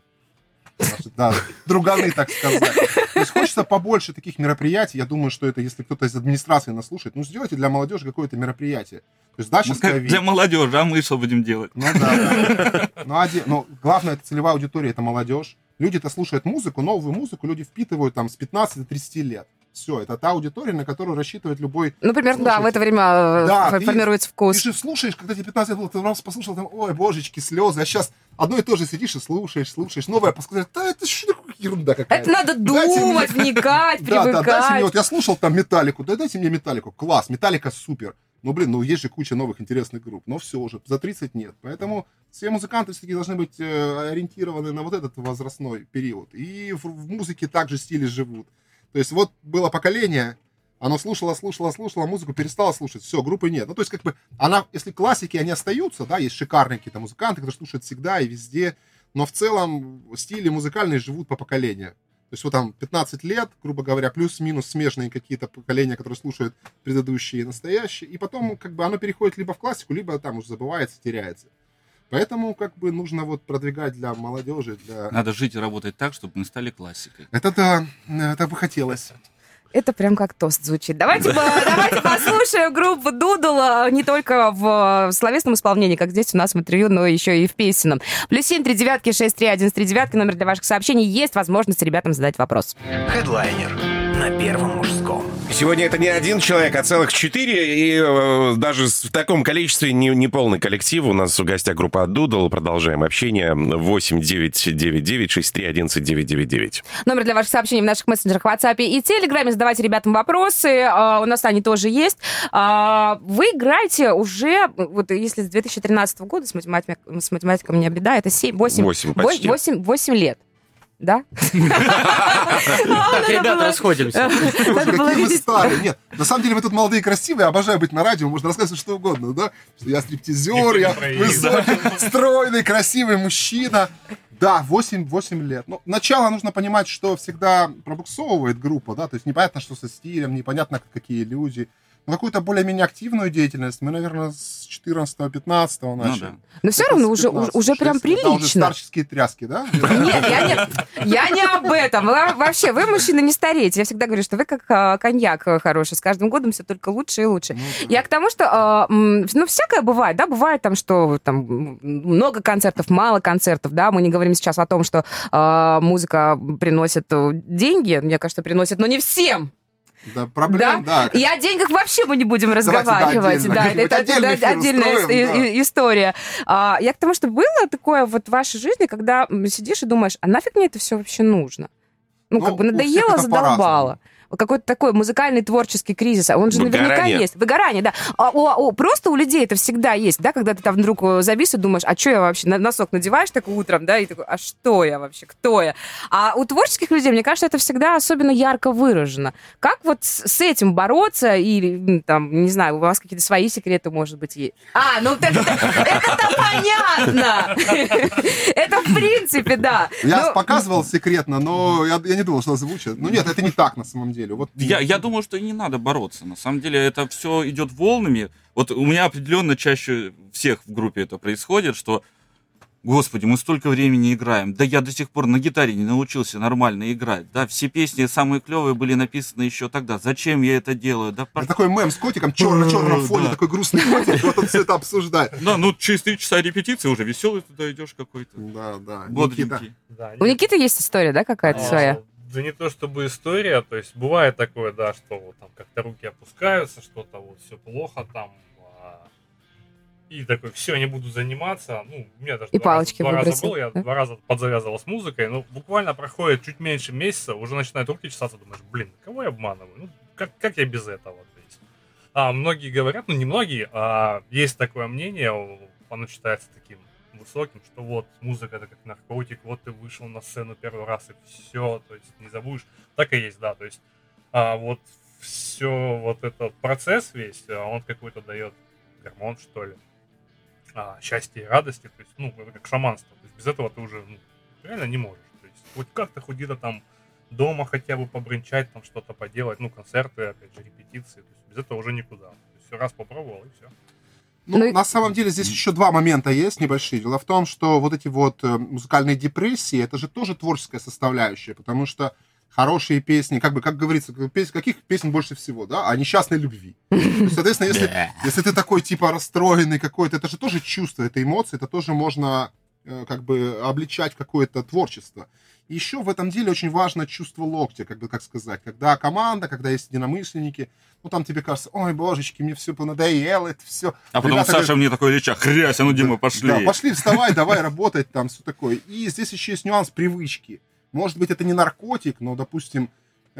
Да, друганы, так сказать. То есть хочется побольше таких мероприятий. Я думаю, что это, если кто-то из администрации нас слушает, ну сделайте для молодежи какое-то мероприятие. То есть, да, сейчас как для молодежи, а мы что будем делать? Ну да. Ну, оде- ну, главное, это целевая аудитория, это молодежь. Люди-то слушают музыку, новую музыку люди впитывают там с 15 до 30 лет. Все, это та аудитория, на которую рассчитывает любой... Ну, примерно, да, в это время э, Да, фо- ты- формируется Ты вкус. же слушаешь, когда тебе 15 лет было, ты раз послушал, там, ой, божечки, слезы, а сейчас одно и то же сидишь и слушаешь, слушаешь, новое подсказать, да это что ерунда какая-то. Это надо Дайте мне- думать, вникать, Да, да, дайте мне, привыкать. вот я слушал там Металлику, да дайте мне Металлику, класс, Металлика супер. Ну, блин, ну есть же куча новых интересных групп, но все уже, за 30 нет. Поэтому все музыканты все-таки должны быть э, ориентированы на вот этот возрастной период. И в, в музыке также стили живут. То есть вот было поколение, оно слушало, слушало, слушало музыку, перестало слушать, все, группы нет. Ну, то есть, как бы, она, если классики, они остаются, да, есть шикарные какие-то музыканты, которые слушают всегда и везде, но в целом стили музыкальные живут по поколению. То есть вот там 15 лет, грубо говоря, плюс-минус смежные какие-то поколения, которые слушают предыдущие и настоящие, и потом как бы оно переходит либо в классику, либо там уже забывается, теряется. Поэтому как бы нужно вот продвигать для молодежи, для... Надо жить и работать так, чтобы мы стали классикой. Это да, это бы хотелось. Это прям как тост звучит. Давайте, по- давайте послушаем группу Дудула не только в словесном исполнении, как здесь у нас в интервью, но еще и в песенном. Плюс семь, три девятки, шесть, три, один, три девятки, номер для ваших сообщений. Есть возможность ребятам задать вопрос. Хедлайнер на первом мужском. Сегодня это не один человек, а целых четыре, и э, даже в таком количестве не, не полный коллектив. У нас в гостях группа Дудл. Продолжаем общение. 8 999 63 11 999. Номер для ваших сообщений в наших мессенджерах, WhatsApp и Телеграме. Задавайте ребятам вопросы. А, У нас они тоже есть. А, Вы играете уже, вот если с 2013 года, с математикой, с математикой у меня беда, это 7, 8, Восемь почти. 8, 8 лет. Да? Так, ребята, расходимся. Боже, Надо было какие вы видеть. старые. Нет, на самом деле мы тут молодые и красивые, обожаю быть на радио, можно рассказывать что угодно, да? Что я стриптизер, я высокий, стройный, красивый мужчина. Да, 8, 8 лет. Ну, начало нужно понимать, что всегда пробуксовывает группа, да, то есть непонятно, что со стилем, непонятно, какие люди. Но какую-то более-менее активную деятельность мы, наверное, с 14-15 Ну начали. да. Но все равно уже, уже, прям Это уже прилично. старческие тряски, да? Нет, я не, я не об этом. Во- Вообще, вы, мужчины, не стареете. Я всегда говорю, что вы как а, коньяк э, хороший. С каждым годом все только лучше и лучше. Я к тому, что, а, ну, всякое бывает, да, бывает там, что там много концертов, мало концертов, да, мы не говорим сейчас о том, что а, музыка приносит э, деньги, мне кажется, приносит, но не всем. Да, проблем, да. И о деньгах вообще мы не будем Давайте, да, разговаривать. отдельно. Да, это, эфир отдельная устроим, да. история. А, я к тому, что было такое вот в вашей жизни, когда сидишь и думаешь, а нафиг мне это все вообще нужно? Ну, Ну, как бы надоело, задолбало. Какой-то такой музыкальный творческий кризис, а он же наверняка Выгорание. есть. Выгорание, да. А, у- у- просто у людей это всегда есть, да, когда ты там вдруг э, завис и думаешь, а что я вообще, на- носок надеваешь такой утром, да, и такой, а что я вообще, кто я? А у творческих людей, мне кажется, это всегда особенно ярко выражено. Как вот с этим бороться или, там, не знаю, у вас какие-то свои секреты, может быть, есть? А, ну так это- это-то понятно! Это в принципе, да. Я Ну, показывал секретно, но я, я не думал, что озвучат. Ну нет, это не так на самом деле. Вот Я, я думаю, что и не надо бороться. На самом деле это все идет волнами. Вот у меня определенно чаще всех в группе это происходит, что Господи, мы столько времени играем. Да я до сих пор на гитаре не научился нормально играть. Да, все песни самые клевые были написаны еще тогда. Зачем я это делаю? Да, Это такой мем с котиком, черно-черном фоне, Да. такой грустный котик, вот он все это обсуждает. Да, ну через три часа репетиции уже веселый туда идешь какой-то. Да, да. Никита. Да, У Никиты есть история, да, какая-то А, своя? Да не то чтобы история, то есть бывает такое, да, что вот там как-то руки опускаются, что-то вот все плохо там. а, И такой, все, не буду заниматься. Ну, у меня даже И два, палочки раза, два раза выбросил, был, я да? два раза подзавязывал с музыкой, ну, буквально проходит чуть меньше месяца, уже начинают руки чесаться, думаешь, блин, кого я обманываю? Ну, как, как я без этого? То есть, а, многие говорят, ну, не многие, а есть такое мнение, оно считается таким высоким, что вот музыка это как наркотик, вот ты вышел на сцену первый раз и все, то есть не забудешь. Так и есть, да, то есть а, вот все вот этот процесс весь, а, он какой-то дает гормон, что ли, а, счастья и радости, то есть, ну, это как шаманство, то есть без этого ты уже ну, реально не можешь, то есть хоть как-то хоть где-то там дома хотя бы побренчать, там что-то поделать, ну, концерты, опять же, репетиции, то есть без этого уже никуда. То есть раз попробовал и все. Ну, Ну и- на самом деле здесь еще два момента есть небольшие. Дело в том, что вот эти вот э, музыкальные депрессии, это же тоже творческая составляющая, потому что хорошие песни, как бы, как говорится, каких песен больше всего, да, о несчастной любви. Есть, Соответственно, если, если ты такой, типа, расстроенный какой-то, это же тоже чувство, это эмоции, это тоже можно э, как бы обличать в какое-то творчество. И еще в этом деле очень важно чувство локтя, как бы, как сказать, когда команда, когда есть единомышленники, ну, там тебе кажется, ой, божечки, мне все понадоело, это все. А потом Саша мне такой леча, хрясь, а ну, Дима, пошли. Да, пошли, вставай, давай работать, там все такое. И здесь еще есть нюанс привычки. Может быть, это не наркотик, но, допустим,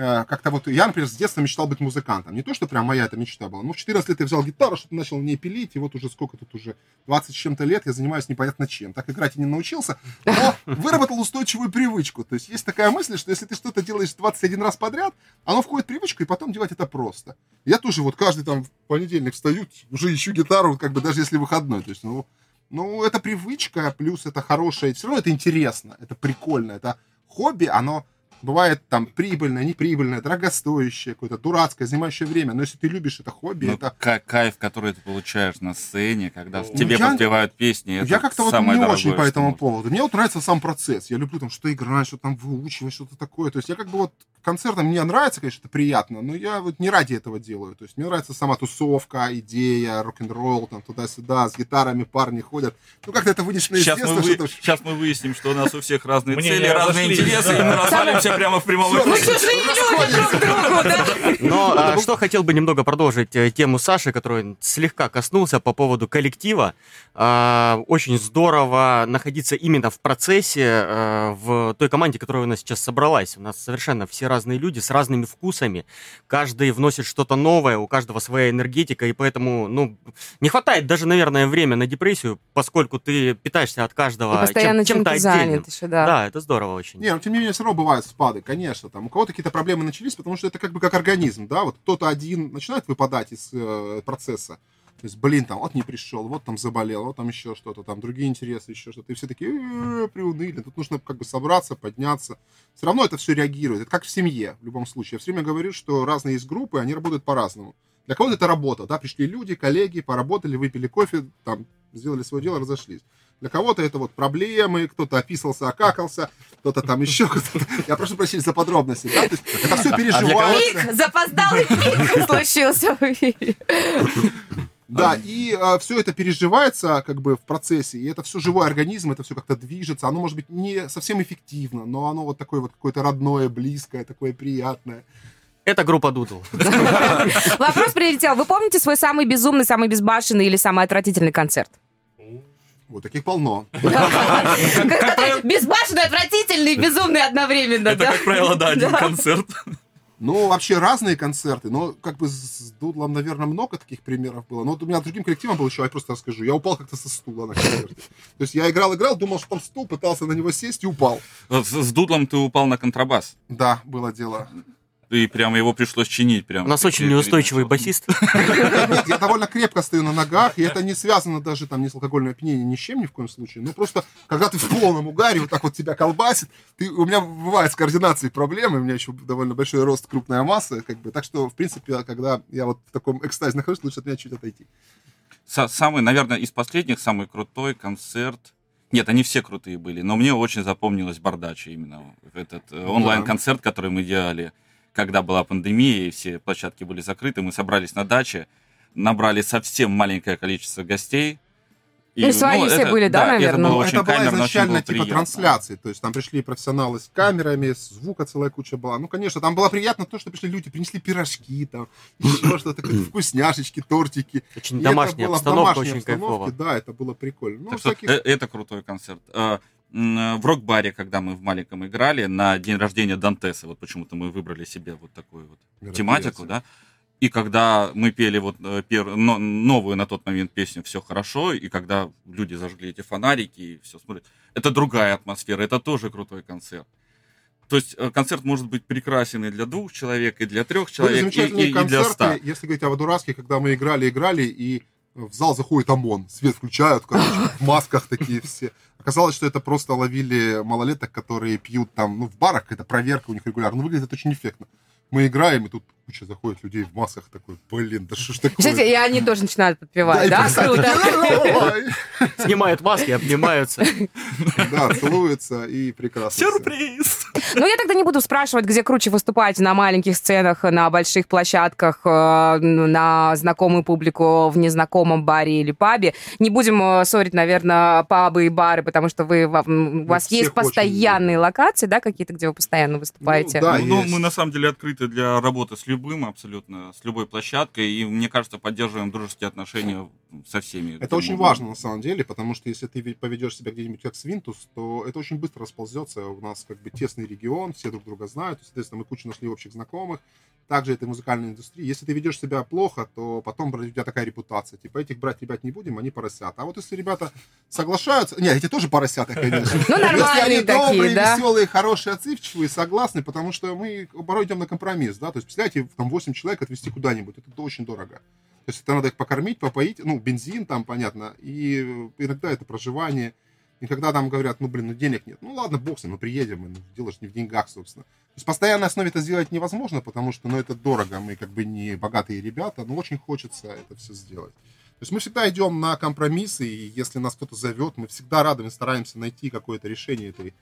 как-то вот я, например, с детства мечтал быть музыкантом. Не то, что прям моя эта мечта была. Ну, в 14 лет я взял гитару, что-то начал в ней пилить, и вот уже сколько тут уже, 20 с чем-то лет я занимаюсь непонятно чем. Так играть и не научился, но выработал устойчивую привычку. То есть есть такая мысль, что если ты что-то делаешь 21 раз подряд, оно входит в привычку, и потом делать это просто. Я тоже вот каждый там в понедельник встаю, уже ищу гитару, как бы даже если выходной. То есть, ну, ну, это привычка, плюс это хорошее. Все равно это интересно, это прикольно, это хобби, оно бывает там прибыльное, неприбыльное, дорогостоящее, какое-то дурацкое, занимающее время. Но если ты любишь это хобби, Ну, это... ка- кайф, который ты получаешь на сцене, когда Ну, тебе я- подпевают песни, это я как-то вот самое не очень по этому поводу. Мне вот нравится сам процесс. Я люблю там что играть, что там выучивать, что-то такое. То есть я как бы вот концертом мне нравится, конечно, это приятно, но я вот не ради этого делаю. То есть мне нравится сама тусовка, идея, рок-н-ролл, там туда-сюда, с гитарами парни ходят. Ну как-то это вынесено Сейчас мы, вы- что-то... сейчас мы выясним, что у нас у всех разные цели, разные интересы, и мы развалимся прямо в прямом Всё, Мы эфире. чужие люди друг другу, да? Но а, что хотел бы немного продолжить э, тему Саши, который слегка коснулся по поводу коллектива. А, Очень здорово находиться именно в процессе, э, в той команде, которая у нас сейчас собралась. У нас совершенно все разные люди с разными вкусами. Каждый вносит что-то новое, у каждого своя энергетика, и поэтому, ну, не хватает даже, наверное, время на депрессию, поскольку ты питаешься от И каждого постоянно чем- чем-то чем-то отдельным. занят еще, да. Да, это здорово очень. Не, ну тем не менее, все равно бывают спады, конечно. Там у кого-то какие-то проблемы начались, потому что это как бы как организм, да, вот кто-то один начинает выпадать из э, процесса. То есть, блин, там, вот не пришел, вот там заболел, вот там еще что-то, там другие интересы, еще что-то. И все такие «Э, приуныли. Тут нужно как бы собраться, подняться. Все равно это все реагирует. Это как в семье, в любом случае. Я все время говорю, что разные есть группы, они работают по-разному. Для кого-то это работа, да, пришли люди, коллеги, поработали, выпили кофе, там, сделали свое дело, разошлись. Для кого-то это вот проблемы, кто-то описался, окакался, кто-то там еще кто-то. Я прошу прощения за подробности, да, то есть это все переживается. Пик, запоздалый пик случился в эфире. Да, и все это переживается как бы в процессе, и это все живой организм, это все как-то движется, оно может быть не совсем эффективно, но оно вот такое вот какое-то родное, близкое, такое приятное. Это группа Дудл. Вопрос прилетел. Вы помните свой самый безумный, самый безбашенный или самый отвратительный концерт? Вот таких полно. Безбашенный, отвратительный, безумный одновременно, Это, как правило, да, один концерт. Ну, вообще разные концерты, но как бы с Дудлом, наверное, много таких примеров было. Но вот у меня другим коллективом был еще, я просто расскажу. Я упал как-то со стула на концерте. То есть я играл-играл, думал, что там стул, пытался на него сесть и упал. С, с дудлом ты упал на контрабас. Да, было дело. И прямо его пришлось чинить. Прям, У нас очень неустойчивый басист. Нет, я довольно крепко стою на ногах, и это не связано даже там ни с алкогольным опьянением, ни с чем ни в коем случае. Ну, просто, когда ты в полном угаре, вот так вот тебя колбасит, ты, у меня бывает с координацией проблемы, у меня еще довольно большой рост, крупная масса, как бы, так что, в принципе, когда я вот в таком экстазе нахожусь, лучше от меня чуть отойти. Са- Самый, наверное, из последних, самый крутой концерт. Нет, они все крутые были, но мне очень запомнилась Бардача именно. Этот э, онлайн-концерт, который мы делали, когда была пандемия, и все площадки были закрыты. Мы собрались на даче, набрали совсем маленькое количество гостей. Ну, свои все были, да, это наверное? было Ну, очень это была камерно, очень изначально было типа трансляции, то есть там пришли профессионалы с камерами, звука целая куча была. Ну, конечно, там было приятно то, что пришли люди, принесли пирожки, там, еще что-то, такое, вкусняшечки, тортики. Очень И домашняя это было в обстановка, домашней очень кайфово. Да, это было прикольно. Ну, всяких... э- это крутой концерт. М, В рок-баре, когда мы в маленьком играли, на день рождения Дантеса, вот почему-то мы выбрали себе вот такую вот тематику, да. И когда мы пели вот э, пер- но- новую на тот момент песню «Все хорошо», и когда люди зажгли эти фонарики и все смотрят, это другая атмосфера, это тоже крутой концерт. То есть э, концерт может быть прекрасен и для двух человек, и для трех человек, и, и- и для ста. если говорить о Водураске, когда мы играли, играли, и в зал заходит ОМОН, свет включают, короче, в масках такие все. Оказалось, что это просто ловили малолеток, которые пьют там, ну, в барах, это проверка у них регулярно, ну, выглядит очень эффектно. Мы играем, и тут куча заходит людей в масках, такой, блин, да что ж такое? Кстати, и они тоже начинают подпевать, да? просто Круто. Снимают маски, обнимаются. Да, целуются и прекрасно. Сюрприз! Ну, я тогда не буду спрашивать, где круче выступать на маленьких сценах, на больших площадках, э, на знакомую публику в незнакомом баре или пабе. Не будем э, ссорить, наверное, пабы и бары, потому что вы, у вас есть постоянные локации, да, какие-то, где вы постоянно выступаете? Ну, да, Ну, ну, мы на самом деле открыты для работы с любым абсолютно, с любой площадкой, и мне кажется, поддерживаем дружеские отношения со всеми. Это очень важно на самом деле, потому что если ты поведешь себя где-нибудь как Свинтус, то это очень быстро расползется. У нас как бы тесный регион, все друг друга знают, соответственно, мы кучу нашли общих знакомых. Также это и музыкальная индустрия. Если ты ведешь себя плохо, то потом у тебя такая репутация. Типа этих брать ребят не будем, они поросята. А вот если ребята соглашаются... Нет, эти тоже поросята, конечно. Ну, Если нормальные они такие, добрые, да? веселые, хорошие, отзывчивые, согласны, потому что мы порой идем на компромисс, да, то есть, представляете, там 8 человек отвезти куда-нибудь, это очень дорого. То есть это надо их покормить, попоить, ну, бензин там, понятно, и иногда это проживание. И когда там говорят, ну, блин, ну, денег нет, ну, ладно, бог с ним, мы приедем, ну, дело же не в деньгах, собственно. То есть постоянной основе это сделать невозможно, потому что, ну, это дорого, мы как бы не богатые ребята, но очень хочется это все сделать. То есть мы всегда идем на компромиссы, и если нас кто-то зовет, мы всегда рады, мы стараемся найти какое-то решение этой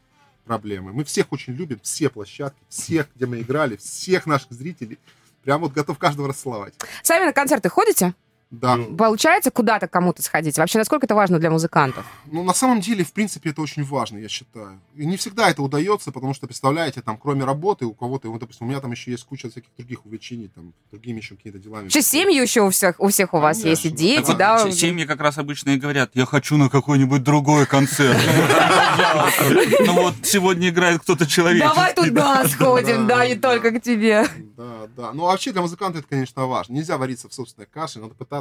проблемы. Мы всех очень любим, все площадки, всех, где мы играли, всех наших зрителей. Прям вот готов каждого расцеловать. Сами на концерты ходите? Да. Получается куда-то кому-то сходить? Вообще, насколько это важно для музыкантов? Ну, на самом деле, в принципе, это очень важно, я считаю. И не всегда это удается, потому что, представляете, там, кроме работы, у кого-то, вот, допустим, у меня там еще есть куча всяких других увлечений, там, другими еще какими-то делами. Вообще, семьи еще у всех у, всех у вас есть, и Конечно. дети, Так да? се- Семьи как раз обычно и говорят, я хочу на какой-нибудь другой концерт. Пожалуйста. Ну вот сегодня играет кто-то человек. Давай туда сходим, да, не Да. только к тебе. Да, да. Ну, а вообще для музыканта это, конечно, важно. Нельзя вариться в собственной каше, надо пытаться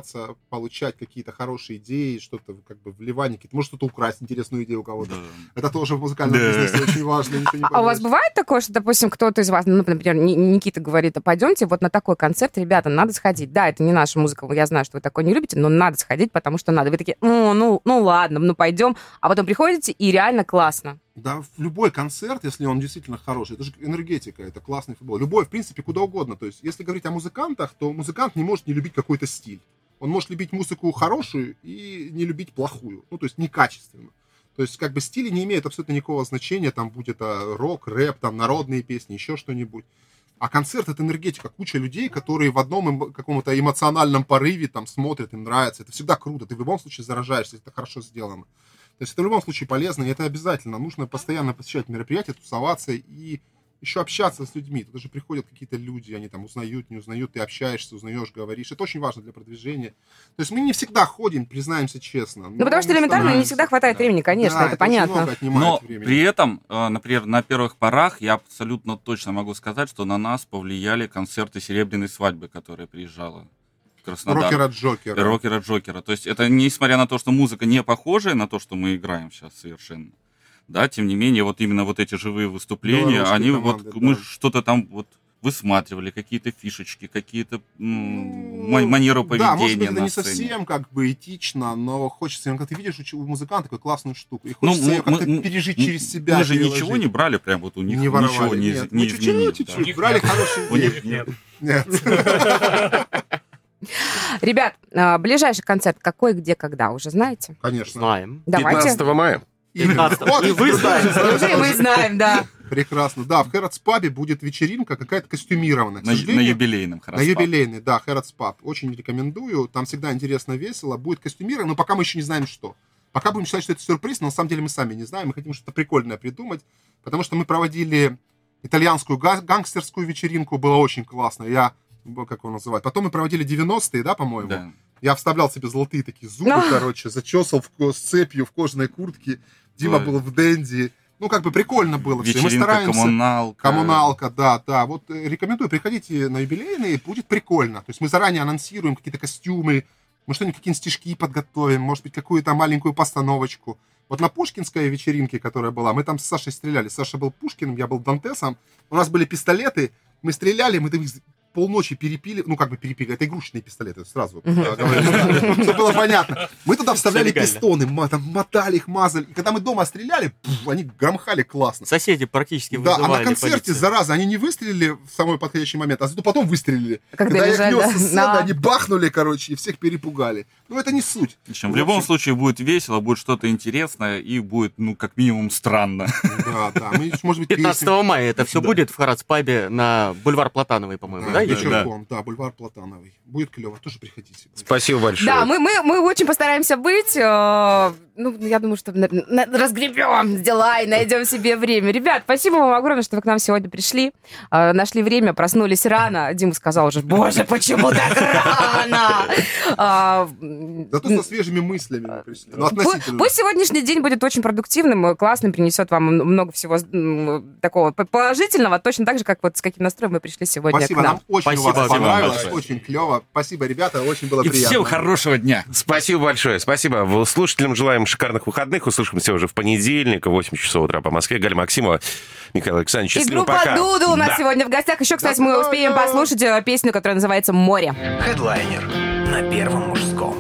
получать какие-то хорошие идеи, что-то как бы вливание, какие-то, может, что-то украсть, интересную идею у кого-то. Да. Это тоже в музыкальном Да. бизнесе очень важно. А у вас бывает такое, что, допустим, кто-то из вас, ну, например, Ни- Никита говорит, а пойдемте вот на такой концерт, ребята, надо сходить. Да, это не наша музыка, я знаю, что вы такое не любите, но надо сходить, потому что надо. Вы такие, ну, ну, ну ладно, ну пойдем. А потом приходите, и реально классно. Да, в любой концерт, если он действительно хороший, это же энергетика, это классный футбол. Любой, в принципе, куда угодно. То есть, если говорить о музыкантах, то музыкант не может не любить какой-то стиль. Он может любить музыку хорошую и не любить плохую. Ну, то есть, некачественную. То есть, как бы стили не имеют абсолютно никакого значения, там, будь это рок, рэп, там, народные песни, еще что-нибудь. А концерт — это энергетика, куча людей, которые в одном каком-то эмоциональном порыве там смотрят, им нравится. Это всегда круто. Ты в любом случае заражаешься, это хорошо сделано. То есть это в любом случае полезно, и это обязательно. Нужно постоянно посещать мероприятия, тусоваться и еще общаться с людьми. Туда же приходят какие-то люди, они там узнают, не узнают, ты общаешься, узнаешь, говоришь. Это очень важно для продвижения. То есть мы не всегда ходим, признаемся честно. Ну, потому что элементарно не всегда хватает времени, конечно, это понятно. Но при этом, э, например, на первых порах я абсолютно точно могу сказать, что на нас повлияли концерты «Серебряной свадьбы», которая приезжала. Краснодар. Рокера Джокера. Рокера Джокера. То есть это несмотря на то, что музыка не похожая на то, что мы играем сейчас совершенно да, тем не менее, вот именно вот эти живые выступления, Белорусские они команды, вот, да. мы что-то там вот высматривали, какие-то фишечки, какие-то м, ма- манеру поведения Да, может быть, это не сцене. совсем как бы этично, но хочется, когда ты видишь у музыканта такую классную штуку, и Ну, хочется ее мы- как-то мы- пережить мы- через себя. Мы же переложить. ничего не брали прям вот у них, не воровали, ничего не, нет. не Мы чуть-чуть, изменили. чуть-чуть да. них брали нет. хорошие У них. Нет. Нет, Ребят, а, ближайший концерт какой, где, когда, уже знаете? конечно. Знаем. Давайте. 15 мая. Именно. 15. Вот, И вы знаете. Уже мы знаем, да. Прекрасно. Да, в Хэротс Пабе будет вечеринка какая-то костюмированная. На, на юбилейном На Храспа. юбилейный, да, Хэротс Паб. Очень рекомендую. Там всегда интересно, весело. Будет костюмировано, но пока мы еще не знаем, что. Пока будем считать, что это сюрприз, но на самом деле мы сами не знаем. Мы хотим что-то прикольное придумать, потому что мы проводили итальянскую га- гангстерскую вечеринку, было очень классно. Я, как его называть? Потом мы проводили 90-е, да, по-моему? Да. Я вставлял себе золотые такие зубы, короче, зачесал в, с цепью в кожаной куртке. Дима Ой. был в денди. Ну, как бы прикольно было все. Мы стараемся... коммуналка. Коммуналка, да, да. Вот э, рекомендую, приходите на юбилейные, будет прикольно. То есть мы заранее анонсируем какие-то костюмы, мы что-нибудь, какие-нибудь стишки подготовим, может быть, какую-то маленькую постановочку. Вот на Пушкинской вечеринке, которая была, мы там с Сашей стреляли. Саша был Пушкиным, я был Дантесом. У нас были пистолеты, мы стреляли, мы полночи перепили, ну как бы перепили, это игрушечные пистолеты, сразу говорю, чтобы было понятно. Мы туда вставляли пистоны, там мотали их, мазали. И когда мы дома стреляли, они громыхали классно. Соседи практически Да, а на концерте, зараза, они не выстрелили в самый подходящий момент, а зато потом выстрелили. Когда Когда я нес сцены, они бахнули, короче, и всех перепугали. Ну, это не суть. В любом случае будет весело, будет что-то интересное и будет, ну, как минимум, странно. Да, да. Мы, может быть, 15 песни- мая это все будет в Харадспабе на бульвар Платановый, по-моему, да? Да, вечерком, да, бульвар Платановый. Будет клево, тоже приходите. Спасибо большое. Да, мы, мы, мы очень постараемся быть. э, ну, я думаю, что на- на- разгребем дела и найдем себе время. Ребят, спасибо вам огромное, что вы к нам сегодня пришли. э, нашли время, проснулись рано. Дима сказал уже, боже, почему так рано? Зато со свежими мыслями мы пришли. Ну, относительно. Пусть сегодняшний день будет очень продуктивным, э, классным, принесет вам много всего такого положительного, точно так же, как вот с каким настроем мы пришли сегодня Спасибо, к нам. Очень Спасибо у вас понравилось, большое. очень клево. Спасибо, ребята, очень было И приятно. всем хорошего дня. Спасибо большое. Спасибо. Слушателям желаем шикарных выходных. Услышимся уже в понедельник в 8 часов утра по Москве. Галя Максимова, Михаил Александрович. И группа пока. Дуду у нас Да. сегодня в гостях. Еще, кстати, мы успеем послушать э, песню, которая называется «Море». Хедлайнер на Первом мужском.